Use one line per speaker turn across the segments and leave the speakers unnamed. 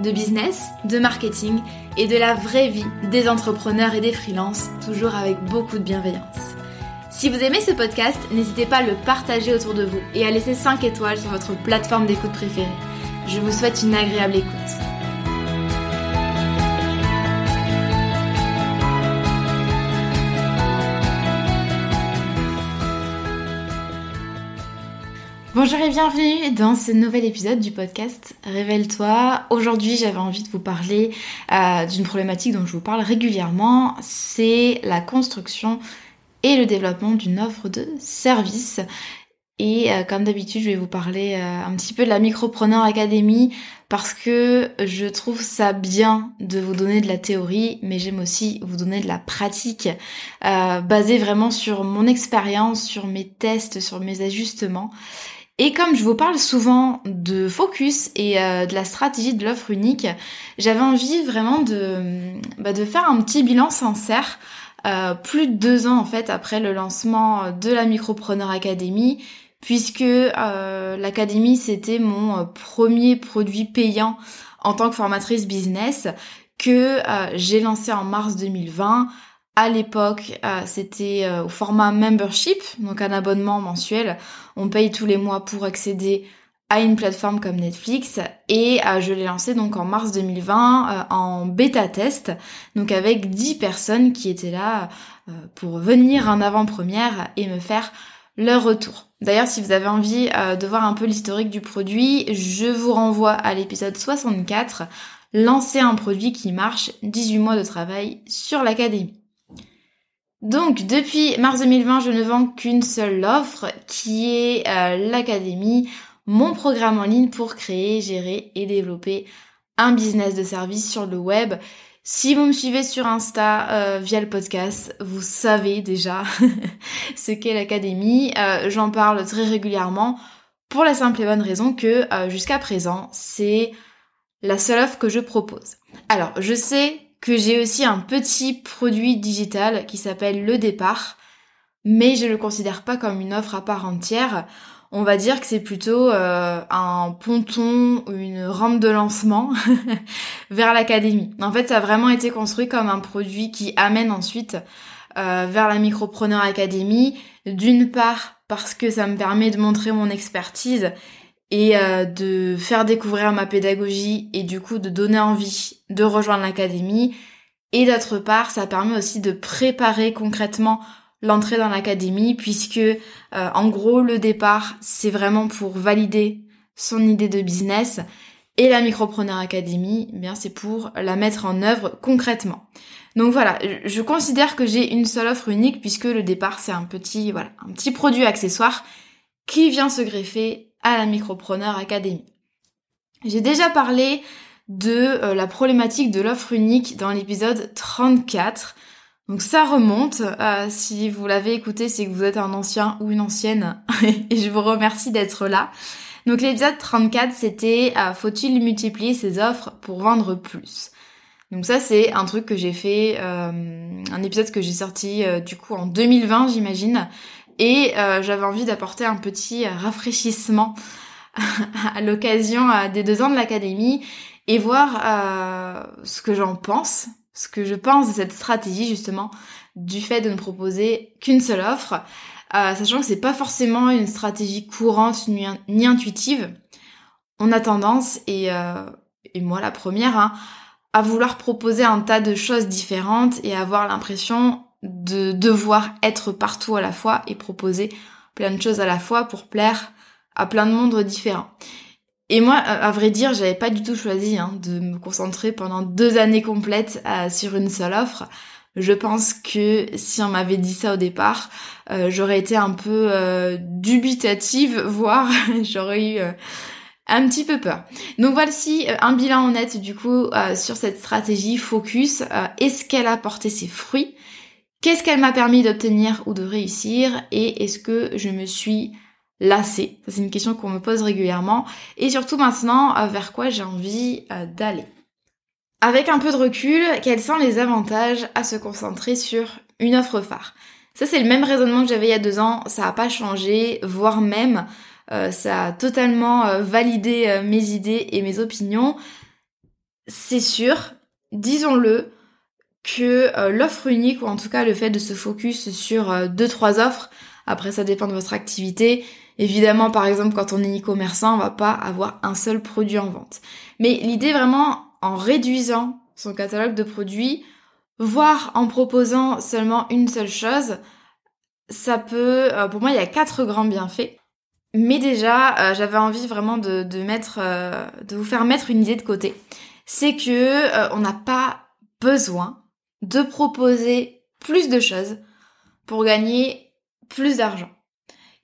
de business, de marketing et de la vraie vie des entrepreneurs et des freelances, toujours avec beaucoup de bienveillance. Si vous aimez ce podcast, n'hésitez pas à le partager autour de vous et à laisser 5 étoiles sur votre plateforme d'écoute préférée. Je vous souhaite une agréable écoute. Bonjour et bienvenue dans ce nouvel épisode du podcast Révèle-toi. Aujourd'hui j'avais envie de vous parler euh, d'une problématique dont je vous parle régulièrement, c'est la construction et le développement d'une offre de service. Et euh, comme d'habitude je vais vous parler euh, un petit peu de la Micropreneur Academy parce que je trouve ça bien de vous donner de la théorie, mais j'aime aussi vous donner de la pratique basée vraiment sur mon expérience, sur mes tests, sur mes ajustements. Et comme je vous parle souvent de focus et euh, de la stratégie de l'offre unique, j'avais envie vraiment de, bah, de faire un petit bilan sincère, euh, plus de deux ans en fait après le lancement de la Micropreneur Academy, puisque euh, l'académie c'était mon premier produit payant en tant que formatrice business que j'ai lancé en mars 2020 à l'époque, euh, c'était euh, au format membership, donc un abonnement mensuel. On paye tous les mois pour accéder à une plateforme comme Netflix et euh, je l'ai lancé donc en mars 2020 en bêta test, donc avec 10 personnes qui étaient là pour venir en avant-première et me faire leur retour. D'ailleurs, si vous avez envie de voir un peu l'historique du produit, je vous renvoie à l'épisode 64, lancer un produit qui marche, 18 mois de travail sur l'académie. Donc depuis mars 2020, je ne vends qu'une seule offre qui est euh, l'académie, mon programme en ligne pour créer, gérer et développer un business de service sur le web. Si vous me suivez sur Insta euh, via le podcast, vous savez déjà ce qu'est l'académie. Euh, j'en parle très régulièrement pour la simple et bonne raison que jusqu'à présent, c'est la seule offre que je propose. Alors, je sais que j'ai aussi un petit produit digital qui s'appelle Le Départ, mais je le considère pas comme une offre à part entière. On va dire que c'est plutôt euh, un ponton ou une rampe de lancement vers l'académie. En fait, ça a vraiment été construit comme un produit qui amène ensuite euh, vers la Micropreneur Academy. D'une part parce que ça me permet de montrer mon expertise et euh, de faire découvrir ma pédagogie et du coup de donner envie de rejoindre l'académie. Et d'autre part, ça permet aussi de préparer concrètement l'entrée dans l'académie puisque euh, en gros le départ c'est vraiment pour valider son idée de business et la Micropreneur Academy, eh bien c'est pour la mettre en œuvre concrètement. Donc voilà, je considère que j'ai une seule offre unique puisque le départ c'est un petit voilà, un petit produit accessoire qui vient se greffer à la Micropreneur Academy. J'ai déjà parlé de euh, la problématique de l'offre unique dans l'épisode 34. Donc ça remonte. Euh, si vous l'avez écouté, c'est que vous êtes un ancien ou une ancienne. et je vous remercie d'être là. Donc l'épisode 34, c'était euh, faut-il multiplier ses offres pour vendre plus? Donc ça, c'est un truc que j'ai fait, un épisode que j'ai sorti du coup en 2020, j'imagine. Et euh, j'avais envie d'apporter un petit rafraîchissement à l'occasion euh, des deux ans de l'académie et voir euh, ce que j'en pense, ce que je pense de cette stratégie justement du fait de ne proposer qu'une seule offre, sachant que c'est pas forcément une stratégie courante ni, intuitive. On a tendance, et, et moi la première, hein, à vouloir proposer un tas de choses différentes et avoir l'impression de devoir être partout à la fois et proposer plein de choses à la fois pour plaire à plein de mondes différents. Et moi, à vrai dire, j'avais pas du tout choisi hein, de me concentrer pendant deux années complètes euh, sur une seule offre. Je pense que si on m'avait dit ça au départ, euh, j'aurais été un peu euh, dubitative, voire j'aurais eu un petit peu peur. Donc voici un bilan honnête du coup sur cette stratégie focus. est-ce qu'elle a porté ses fruits? Qu'est-ce qu'elle m'a permis d'obtenir ou de réussir Et est-ce que je me suis lassée? C'est une question qu'on me pose régulièrement. Et surtout maintenant, vers quoi j'ai envie d'aller? Avec un peu de recul, quels sont les avantages à se concentrer sur une offre phare? Ça c'est le même raisonnement que j'avais il y a deux ans, ça n'a pas changé, voire même euh, ça a totalement euh, validé euh, mes idées et mes opinions. C'est sûr, disons-le, que l'offre unique, ou en tout cas le fait de se focus sur deux, trois offres, après ça dépend de votre activité, Évidemment, par exemple, quand on est e-commerçant, on va pas avoir un seul produit en vente. Mais l'idée vraiment en réduisant son catalogue de produits, voire en proposant seulement une seule chose, ça peut, euh, pour moi, il y a quatre grands bienfaits. Mais déjà, euh, j'avais envie vraiment de, mettre, euh, de vous faire mettre une idée de côté. C'est que on n'a pas besoin de proposer plus de choses pour gagner plus d'argent.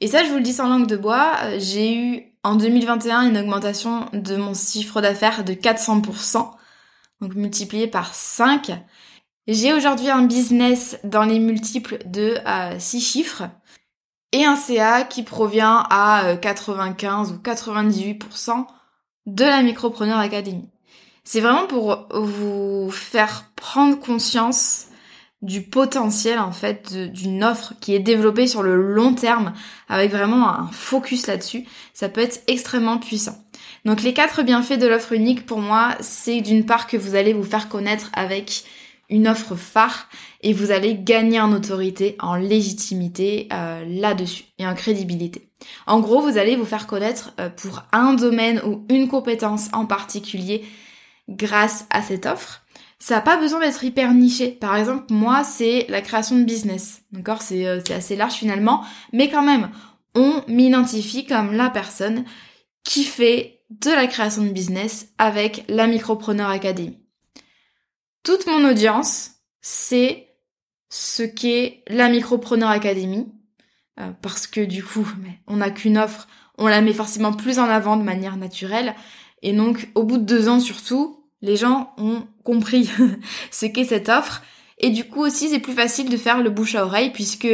Et ça, je vous le dis sans langue de bois, j'ai eu en 2021, une augmentation de mon chiffre d'affaires de 400%, donc multiplié par 5. J'ai aujourd'hui un business dans les multiples de 6 euh, chiffres et un CA qui provient à 95 euh, ou 98% de la Micropreneur Academy. C'est vraiment pour vous faire prendre conscience du potentiel en fait d'une offre qui est développée sur le long terme avec vraiment un focus là-dessus, ça peut être extrêmement puissant. Donc les quatre bienfaits de l'offre unique pour moi, c'est d'une part que vous allez vous faire connaître avec une offre phare et vous allez gagner en autorité, en légitimité euh, là-dessus et en crédibilité. En gros, vous allez vous faire connaître euh, pour un domaine ou une compétence en particulier grâce à cette offre ça n'a pas besoin d'être hyper niché. Par exemple, moi, c'est la création de business. D'accord? Euh, C'est assez large finalement. Mais quand même, on m'identifie comme la personne qui fait de la création de business avec la Micropreneur Academy. Toute mon audience, c'est ce qu'est la Micropreneur Academy. Euh, parce que du coup, on n'a qu'une offre, on la met forcément plus en avant de manière naturelle. Et donc, au bout de deux ans surtout, les gens ont compris ce qu'est cette offre. Et du coup aussi, c'est plus facile de faire le bouche à oreille puisque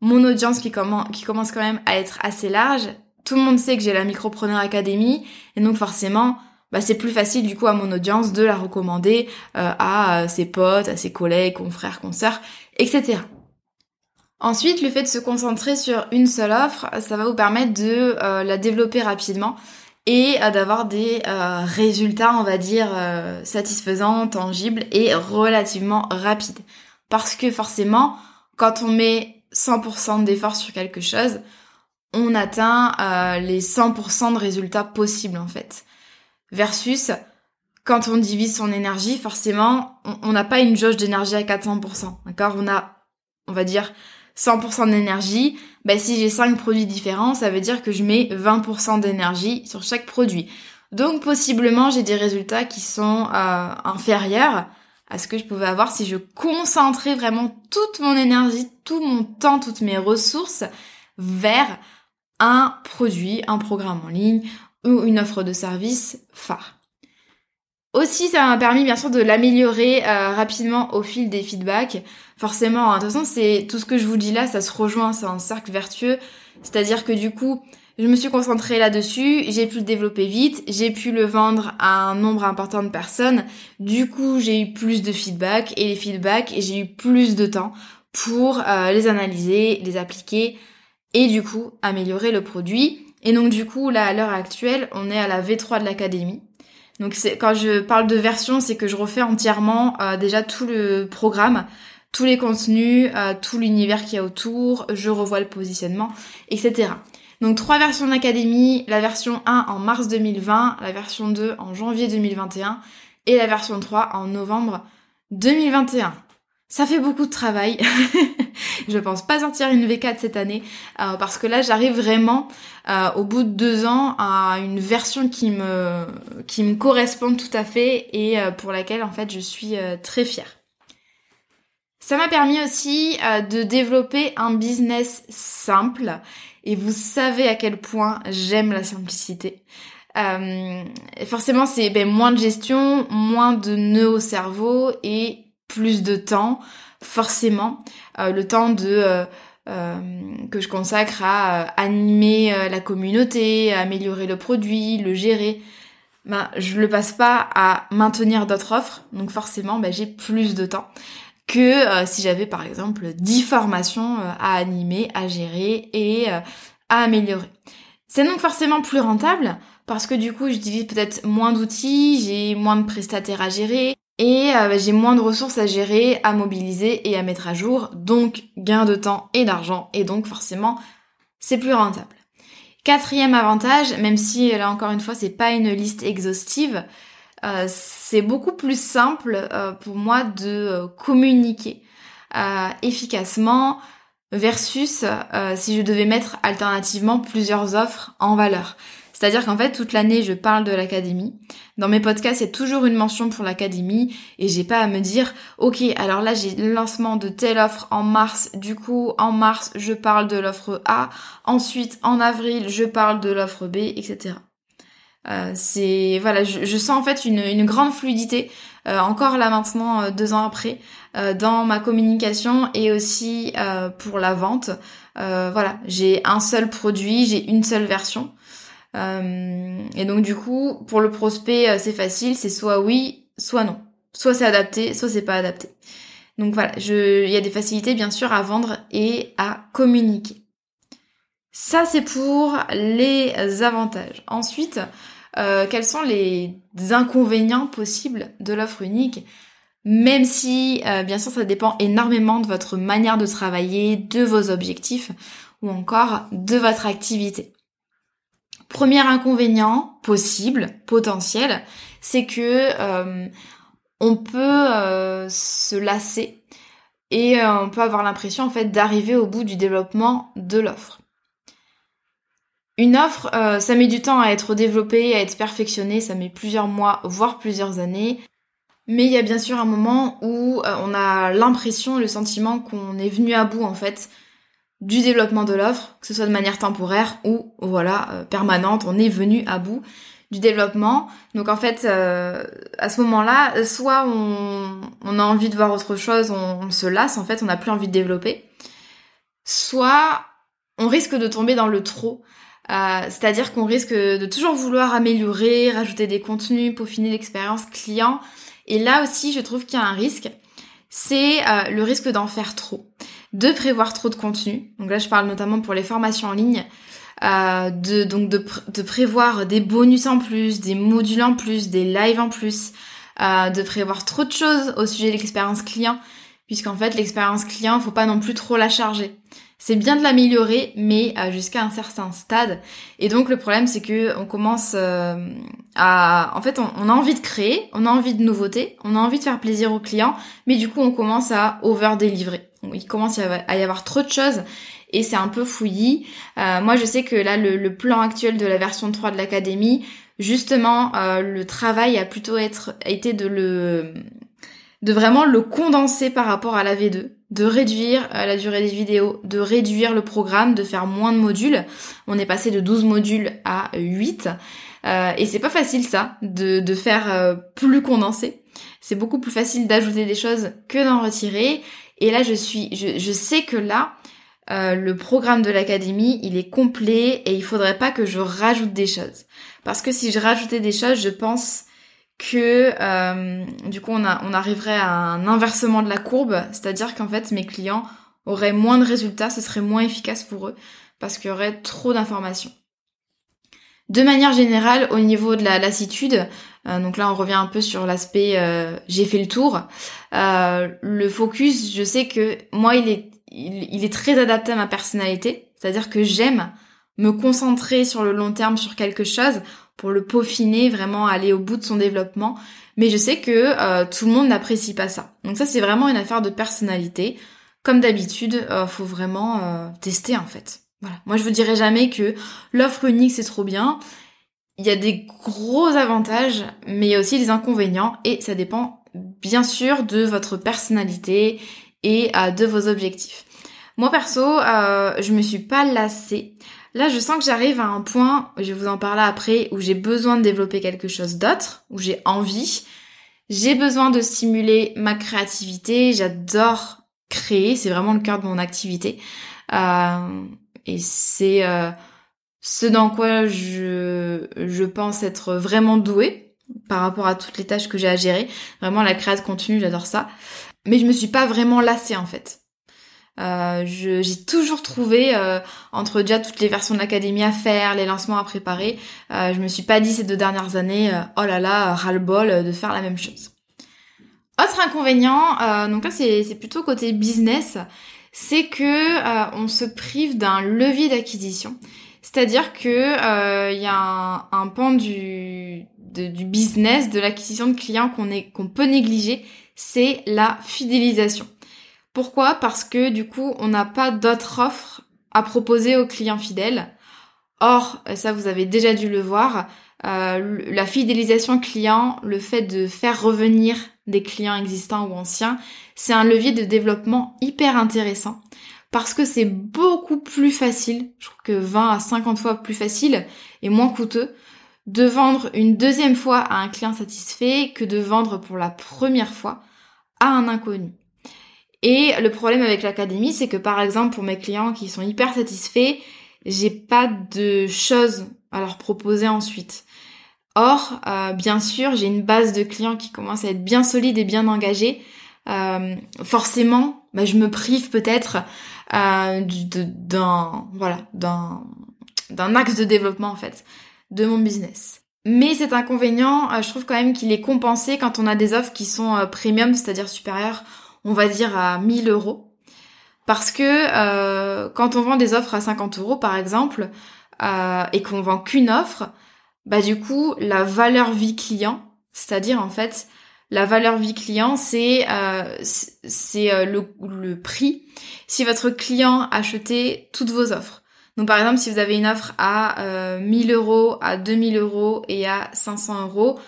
mon audience qui, commence quand même à être assez large, tout le monde sait que j'ai la Micropreneur Academy et donc forcément, bah, c'est plus facile du coup à mon audience de la recommander euh, à euh, ses potes, à ses collègues, confrères, consoeurs, etc. Ensuite, le fait de se concentrer sur une seule offre, ça va vous permettre de euh, la développer rapidement et euh, d'avoir des euh, résultats, on va dire, euh, satisfaisants, tangibles et relativement rapides. Parce que forcément, quand on met 100% d'efforts sur quelque chose, on atteint les 100% de résultats possibles en fait. Versus quand on divise son énergie, forcément, on n'a pas une jauge d'énergie à 400%. D'accord? On a, on va dire, 100% d'énergie, bah, si j'ai 5 produits différents, ça veut dire que je mets 20% d'énergie sur chaque produit. Donc possiblement j'ai des résultats qui sont euh, inférieurs à ce que je pouvais avoir si je concentrais vraiment toute mon énergie, tout mon temps, toutes mes ressources vers un produit, un programme en ligne ou une offre de service phare. Aussi, ça m'a permis bien sûr de l'améliorer euh, rapidement au fil des feedbacks. Forcément, hein, toute façon, c'est tout ce que je vous dis là, ça se rejoint, c'est un cercle vertueux. C'est-à-dire que du coup, je me suis concentrée là-dessus, j'ai pu le développer vite, j'ai pu le vendre à un nombre important de personnes. Du coup, j'ai eu plus de feedback et les feedbacks, j'ai eu plus de temps pour euh, les analyser, les appliquer et du coup améliorer le produit. Et donc du coup, là, à l'heure actuelle, on est à la V3 de l'académie. Donc c'est quand je parle de version, c'est que je refais entièrement euh, déjà tout le programme, tous les contenus, euh, tout l'univers qu'il y a autour, je revois le positionnement, etc. Donc trois versions d'académie, la version 1 en mars 2020, la version 2 en janvier 2021, et la version 3 en novembre 2021. Ça fait beaucoup de travail. je pense pas sortir une V4 cette année euh, parce que là j'arrive vraiment euh, au bout de deux ans à une version qui me qui me correspond tout à fait et euh, pour laquelle en fait je suis très fière. Ça m'a permis aussi de développer un business simple et vous savez à quel point j'aime la simplicité. forcément c'est ben, moins de gestion, moins de nœuds au cerveau et plus de temps, forcément, euh, le temps de euh, euh, que je consacre à animer la communauté, à améliorer le produit, le gérer. Ben, je le passe pas à maintenir d'autres offres, donc forcément, ben, j'ai plus de temps que si j'avais par exemple 10 formations à animer, à gérer et à améliorer. C'est donc forcément plus rentable parce que du coup, j'utilise peut-être moins d'outils, j'ai moins de prestataires à gérer, et euh, bah, j'ai moins de ressources à gérer, à mobiliser et à mettre à jour, donc gain de temps et d'argent, et donc forcément c'est plus rentable. Quatrième avantage, même si là encore une fois c'est pas une liste exhaustive, euh, c'est beaucoup plus simple euh, pour moi de communiquer efficacement versus si je devais mettre alternativement plusieurs offres en valeur. C'est-à-dire qu'en fait, toute l'année, je parle de l'académie. Dans mes podcasts, a toujours une mention pour l'académie et j'ai pas à me dire, ok, alors là, j'ai le lancement de telle offre en mars. Du coup, en mars, je parle de l'offre A. Ensuite, en avril, je parle de l'offre B, etc. Euh, c'est voilà, je, sens en fait une, grande fluidité euh, encore là maintenant euh, deux ans après dans ma communication et aussi pour la vente. voilà, j'ai un seul produit, j'ai une seule version. Euh, et donc du coup, pour le prospect, euh, c'est facile, c'est soit oui, soit non. Soit c'est adapté, soit c'est pas adapté. Donc voilà, il y a des facilités bien sûr à vendre et à communiquer. Ça c'est pour les avantages. Ensuite, euh, quels sont les inconvénients possibles de l'offre unique? Même si bien sûr ça dépend énormément de votre manière de travailler, de vos objectifs ou encore de votre activité. Premier inconvénient possible, potentiel, c'est que euh, on peut euh, se lasser et euh, on peut avoir l'impression en fait d'arriver au bout du développement de l'offre. Une offre, ça met du temps à être développée, à être perfectionnée, ça met plusieurs mois, voire plusieurs années. Mais il y a bien sûr un moment où on a l'impression, le sentiment qu'on est venu à bout en fait du développement de l'offre, que ce soit de manière temporaire ou voilà euh, permanente, on est venu à bout du développement. Donc en fait, euh, à ce moment-là, soit on, a envie de voir autre chose, on, se lasse, en fait, on n'a plus envie de développer, soit on risque de tomber dans le trop. Euh, c'est-à-dire qu'on risque de toujours vouloir améliorer, rajouter des contenus, peaufiner l'expérience client. Et là aussi, je trouve qu'il y a un risque, c'est le risque d'en faire trop de prévoir trop de contenu. Donc là, je parle notamment pour les formations en ligne. Euh, de donc de, prévoir des bonus en plus, des modules en plus, des lives en plus, euh, de prévoir trop de choses au sujet de l'expérience client, puisqu'en fait l'expérience client, faut pas non plus trop la charger. C'est bien de l'améliorer, mais euh, jusqu'à un certain stade. Et donc le problème, c'est que on commence à, en fait, on, a envie de créer, on a envie de nouveautés, on a envie de faire plaisir aux clients, mais du coup, on commence à over délivrer il commence à y avoir trop de choses et c'est un peu fouillis. Euh, moi, je sais que là, le, plan actuel de la version 3 de l'académie, justement, euh, le travail a plutôt été de le de vraiment le condenser par rapport à la V2, de réduire euh, la durée des vidéos, de réduire le programme, de faire moins de modules. On est passé de 12 modules à 8. et c'est pas facile ça, de, de faire plus condensé. C'est beaucoup plus facile d'ajouter des choses que d'en retirer. Et là, je suis, je, sais que là, euh, le programme de l'académie, il est complet et il faudrait pas que je rajoute des choses. Parce que si je rajoutais des choses, je pense que euh, du coup on, a, on arriverait à un inversement de la courbe, c'est-à-dire qu'en fait mes clients auraient moins de résultats, ce serait moins efficace pour eux parce qu'il y aurait trop d'informations. De manière générale, au niveau de la lassitude, donc là on revient un peu sur l'aspect euh, j'ai fait le tour. Euh, le focus, je sais que moi il est, il, est très adapté à ma personnalité, c'est-à-dire que j'aime me concentrer sur le long terme sur quelque chose pour le peaufiner, vraiment aller au bout de son développement. Mais je sais que euh, tout le monde n'apprécie pas ça. Donc ça c'est vraiment une affaire de personnalité. Comme d'habitude, euh, faut vraiment euh, tester en fait. Voilà. Moi je vous dirai jamais que l'offre unique c'est trop bien. Il y a des gros avantages, mais il y a aussi des inconvénients et ça dépend bien sûr de votre personnalité et de vos objectifs. Moi perso, je me suis pas lassée. Là, je sens que j'arrive à un point, je vous en parler après, où j'ai besoin de développer quelque chose d'autre, où j'ai envie. J'ai besoin de stimuler ma créativité. J'adore créer, c'est vraiment le cœur de mon activité. Euh, et c'est euh, ce dans quoi je, pense être vraiment douée par rapport à toutes les tâches que j'ai à gérer. Vraiment, la création de contenu, j'adore ça. Mais je me suis pas vraiment lassée en fait. Euh, j'ai toujours trouvé euh, entre déjà toutes les versions de l'académie à faire, les lancements à préparer, euh, je me suis pas dit ces deux dernières années, oh là là, ras-le-bol de faire la même chose. Autre inconvénient, donc là c'est plutôt côté business, c'est que on se prive d'un levier d'acquisition. C'est-à-dire que il y a un, un pan du, du business, de l'acquisition de clients qu'on qu'on peut négliger, c'est la fidélisation. Pourquoi? Parce que du coup, on n'a pas d'autres offres à proposer aux clients fidèles. Or, ça vous avez déjà dû le voir, euh, la fidélisation client, le fait de faire revenir des clients existants ou anciens, c'est un levier de développement hyper intéressant parce que c'est beaucoup plus facile, je trouve que 20 à 50 fois plus facile et moins coûteux de vendre une deuxième fois à un client satisfait que de vendre pour la première fois à un inconnu. Et le problème avec l'académie, c'est que par exemple pour mes clients qui sont hyper satisfaits, j'ai pas de choses à leur proposer ensuite. Or, euh, bien sûr, j'ai une base de clients qui commence à être bien solide et bien engagée. Euh, forcément, bah, je me prive peut-être euh, d'un voilà d'un d'un axe de développement en fait de mon business. Mais cet inconvénient, je trouve quand même qu'il est compensé quand on a des offres qui sont premium, c'est-à-dire supérieures on va dire à 1000 euros. Parce que euh, quand on vend des offres à 50 euros par exemple, euh, et qu'on vend qu'une offre, bah du coup la valeur vie client, c'est-à-dire en fait la valeur vie client, c'est euh, c'est le, le, prix si votre client achetait toutes vos offres. Donc par exemple si vous avez une offre à 1000 euros, à 2000 euros et à 500 euros,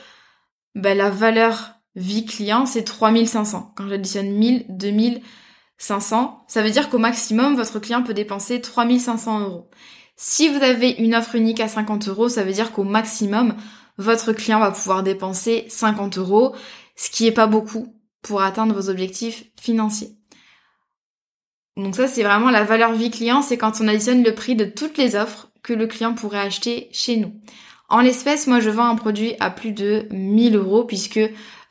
bah, la valeur vie client, c'est 3500. Quand j'additionne 1000, 2000, 500, ça veut dire qu'au maximum, votre client peut dépenser 3500 euros. Si vous avez une offre unique à 50 euros, ça veut dire qu'au maximum, votre client va pouvoir dépenser 50 euros, ce qui est pas beaucoup pour atteindre vos objectifs financiers. Donc ça, c'est vraiment la valeur vie client, c'est quand on additionne le prix de toutes les offres que le client pourrait acheter chez nous. En l'espèce, moi, je vends un produit à plus de 1000 euros puisque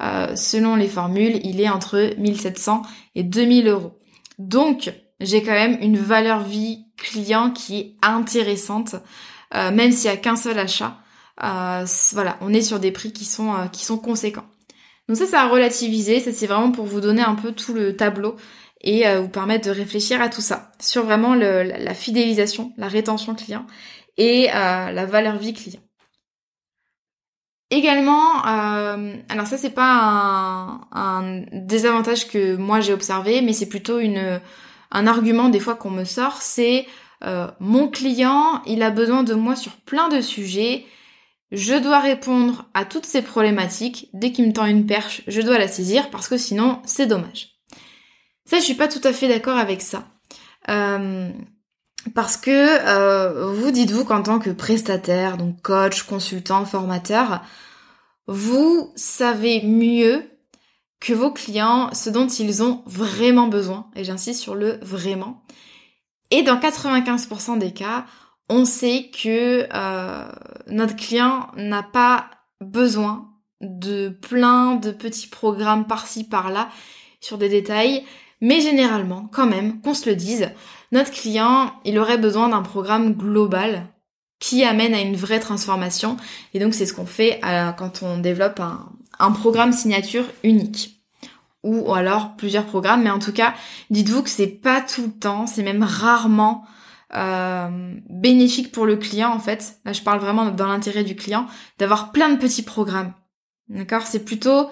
euh, selon les formules, il est entre 1700 et 2000 euros. Donc, j'ai quand même une valeur vie client qui est intéressante, euh, même s'il n'y a qu'un seul achat. Euh, voilà, on est sur des prix qui sont, qui sont conséquents. Donc ça, ça a relativisé, ça c'est vraiment pour vous donner un peu tout le tableau et vous permettre de réfléchir à tout ça, sur vraiment la fidélisation, la rétention client et la valeur vie client. Également, euh, alors ça c'est pas un, désavantage que moi j'ai observé, mais c'est plutôt un argument des fois qu'on me sort, c'est euh, mon client, il a besoin de moi sur plein de sujets, je dois répondre à toutes ces problématiques, dès qu'il me tend une perche, je dois la saisir parce que sinon c'est dommage. Ça je suis pas tout à fait d'accord avec ça. Euh, parce que euh, vous dites-vous qu'en tant que prestataire, donc coach, consultant, formateur, vous savez mieux que vos clients ce dont ils ont vraiment besoin. Et j'insiste sur le vraiment. Et dans 95% des cas, on sait que euh, notre client n'a pas besoin de plein de petits programmes par-ci par-là sur des détails, mais généralement, quand même, qu'on se le dise, notre client, il aurait besoin d'un programme global qui amène à une vraie transformation. Et donc c'est ce qu'on fait quand on développe un, programme signature unique. Ou alors plusieurs programmes, mais en tout cas, dites-vous que c'est pas tout le temps, c'est même rarement bénéfique pour le client en fait. Là, je parle vraiment dans l'intérêt du client d'avoir plein de petits programmes. D'accord? C'est plutôt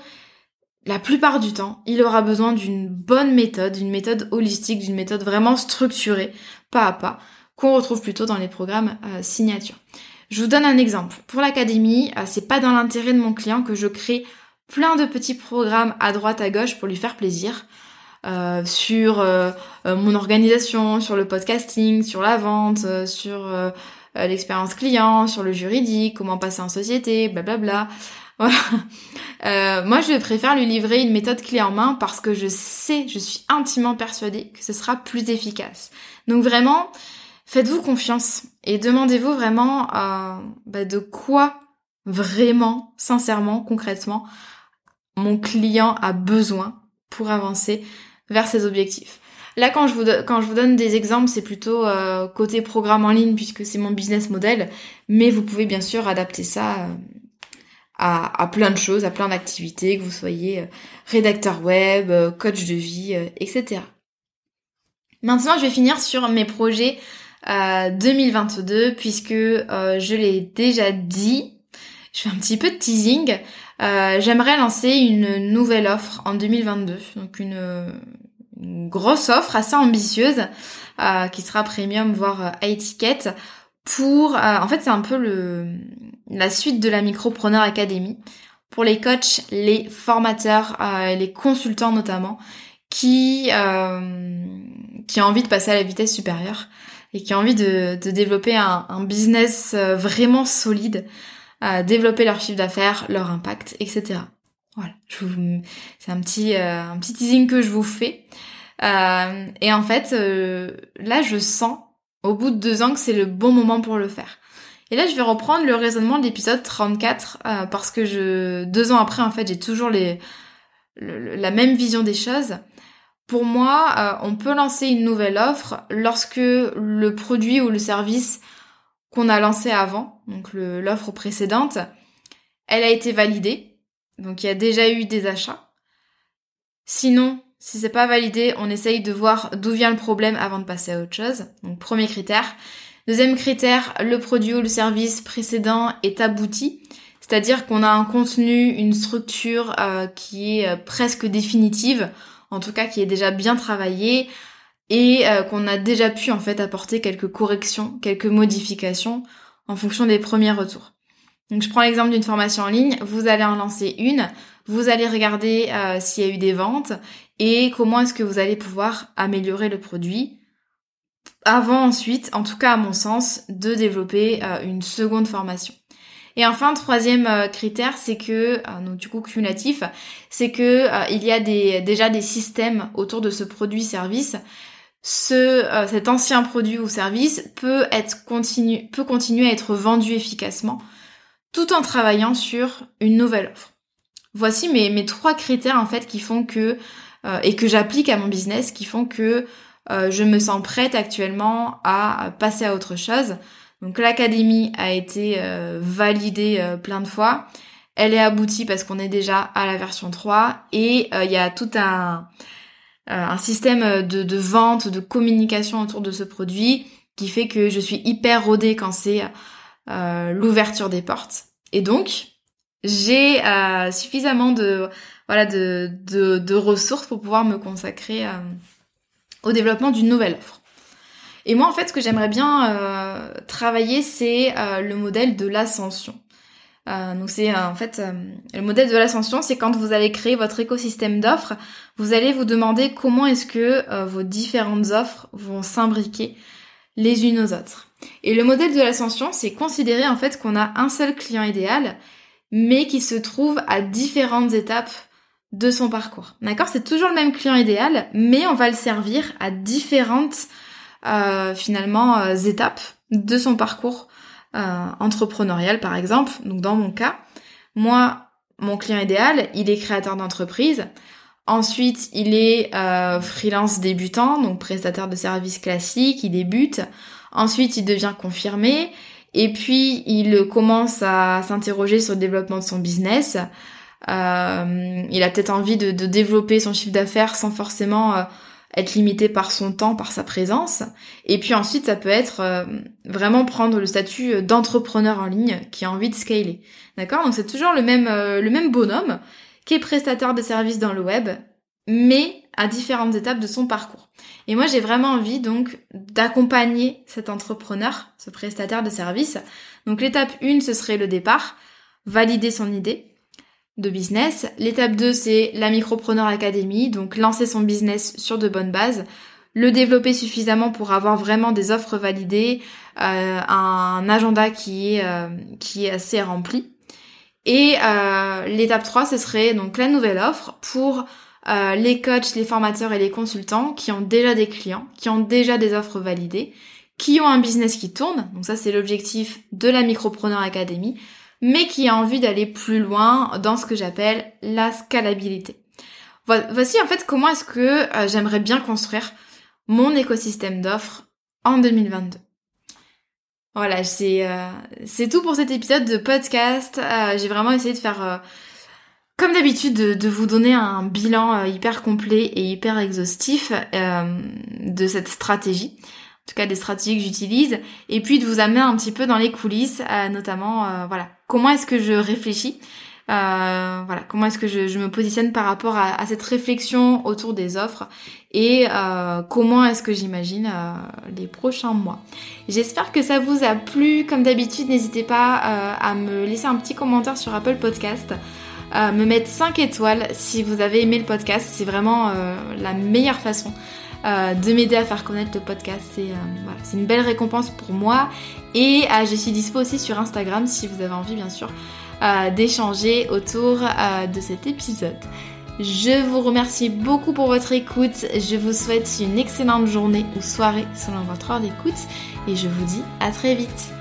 la plupart du temps, il aura besoin d'une bonne méthode, d'une méthode holistique, d'une méthode vraiment structurée, pas à pas, qu'on retrouve plutôt dans les programmes euh, signature. Je vous donne un exemple. Pour l'académie, euh, c'est pas dans l'intérêt de mon client que je crée plein de petits programmes à droite à gauche pour lui faire plaisir. Euh, sur mon organisation, sur le podcasting, sur la vente, sur l'expérience client, sur le juridique, comment passer en société, blablabla. Euh, moi, je préfère lui livrer une méthode clé en main parce que je sais, je suis intimement persuadée que ce sera plus efficace. Donc vraiment, faites-vous confiance et demandez-vous vraiment euh, bah, de quoi vraiment, sincèrement, concrètement, mon client a besoin pour avancer vers ses objectifs. Là, quand je vous, quand je vous donne des exemples, c'est plutôt euh, côté programme en ligne puisque c'est mon business model, mais vous pouvez bien sûr adapter ça euh, à, plein de choses, à plein d'activités, que vous soyez euh, rédacteur web, euh, coach de vie, euh, etc. Maintenant, je vais finir sur mes projets 2022 puisque je l'ai déjà dit. Je fais un petit peu de teasing. J'aimerais lancer une nouvelle offre en 2022, donc une, grosse offre assez ambitieuse qui sera premium voire à étiquette pour en fait c'est un peu le la suite de la Micropreneur Academy pour les coachs, les formateurs, euh, les consultants notamment, qui euh, qui ont envie de passer à la vitesse supérieure et qui ont envie de, de développer un, un, business euh, vraiment solide, euh, développer leur chiffre d'affaires, leur impact, etc. Voilà, c'est un petit un petit teasing que je vous fais. et en fait, là, je sens au bout de deux ans que c'est le bon moment pour le faire. Et là, je vais reprendre le raisonnement de l'épisode 34 euh, parce que je deux ans après, en fait, j'ai toujours les la même vision des choses. Pour moi, euh, on peut lancer une nouvelle offre lorsque le produit ou le service qu'on a lancé avant, donc l'offre précédente, elle a été validée. Donc il y a déjà eu des achats. Sinon, si c'est pas validé, on essaye de voir d'où vient le problème avant de passer à autre chose. Donc premier critère. Deuxième critère, le produit ou le service précédent est abouti. C'est-à-dire qu'on a un contenu, une structure euh, qui est euh, presque définitive, en tout cas qui est déjà bien travaillée et euh, qu'on a déjà pu en fait apporter quelques corrections, quelques modifications en fonction des premiers retours. Donc je prends l'exemple d'une formation en ligne, vous allez en lancer une, vous allez regarder s'il y a eu des ventes et comment est-ce que vous allez pouvoir améliorer le produit avant ensuite, en tout cas à mon sens, de développer euh, une seconde formation. Et enfin, troisième euh, critère, c'est que, euh, donc du coup cumulatif, c'est que il y a déjà des systèmes autour de ce produit-service. Ce, cet ancien produit ou service peut être continu, peut continuer à être vendu efficacement, tout en travaillant sur une nouvelle offre. Voici mes, mes trois critères en fait qui font que et que j'applique à mon business, qui font que euh, je me sens prête actuellement à passer à autre chose. Donc l'académie a été euh, validée euh, plein de fois. Elle est aboutie parce qu'on est déjà à la version 3 et il y a tout un, un système de, de, vente, de communication autour de ce produit qui fait que je suis hyper rodée quand c'est l'ouverture des portes. Et donc, j'ai suffisamment de voilà de, de, ressources pour pouvoir me consacrer au développement d'une nouvelle offre. Et moi, en fait, ce que j'aimerais bien euh, travailler, c'est euh, le modèle de l'ascension. Euh, donc c'est en fait le modèle de l'ascension, c'est quand vous allez créer votre écosystème d'offres, vous allez vous demander comment est-ce que vos différentes offres vont s'imbriquer les unes aux autres. Et le modèle de l'ascension, c'est considérer en fait qu'on a un seul client idéal, mais qui se trouve à différentes étapes de son parcours. D'accord? C'est toujours le même client idéal, mais on va le servir à différentes euh, finalement euh, étapes de son parcours euh, entrepreneurial par exemple. Donc dans mon cas, moi, mon client idéal, il est créateur d'entreprise. Ensuite, il est freelance débutant, donc prestataire de services classiques, il débute. Ensuite, il devient confirmé. Et puis, il commence à s'interroger sur le développement de son business. Euh, il a peut-être envie de, développer son chiffre d'affaires sans forcément euh, être limité par son temps, par sa présence. Et puis ensuite, ça peut être euh, vraiment prendre le statut d'entrepreneur en ligne qui a envie de scaler. D'accord? Donc c'est toujours le même, euh, le même bonhomme qui est prestataire de services dans le web, mais à différentes étapes de son parcours. Et moi, j'ai vraiment envie donc d'accompagner cet entrepreneur, ce prestataire de services. Donc l'étape 1, ce serait le départ, valider son idée de business. L'étape 2, c'est la Micropreneur Academy, donc lancer son business sur de bonnes bases, le développer suffisamment pour avoir vraiment des offres validées, euh, un agenda qui est, euh, qui est assez rempli. Et euh, l'étape 3, ce serait donc la nouvelle offre pour les coachs, les formateurs et les consultants qui ont déjà des clients, qui ont déjà des offres validées, qui ont un business qui tourne. Donc ça, c'est l'objectif de la Micropreneur Academy mais qui a envie d'aller plus loin dans ce que j'appelle la scalabilité. Voici en fait comment est-ce que euh, j'aimerais bien construire mon écosystème d'offres en 2022. Voilà, c'est euh, c'est tout pour cet épisode de podcast. Euh, j'ai vraiment essayé de faire, comme d'habitude, de, vous donner un bilan hyper complet et hyper exhaustif de cette stratégie en tout cas des stratégies que j'utilise, et puis de vous amener un petit peu dans les coulisses, euh, notamment euh, voilà comment est-ce que je réfléchis, euh, voilà comment est-ce que je, me positionne par rapport à, cette réflexion autour des offres et comment est-ce que j'imagine les prochains mois. J'espère que ça vous a plu. Comme d'habitude, n'hésitez pas à me laisser un petit commentaire sur Apple Podcast. me mettre 5 étoiles si vous avez aimé le podcast, c'est vraiment la meilleure façon euh, de m'aider à faire connaître le podcast. C'est euh, une belle récompense pour moi. Et euh, je suis dispo aussi sur Instagram si vous avez envie bien sûr d'échanger autour de cet épisode. Je vous remercie beaucoup pour votre écoute. Je vous souhaite une excellente journée ou soirée selon votre heure d'écoute. Et je vous dis à très vite.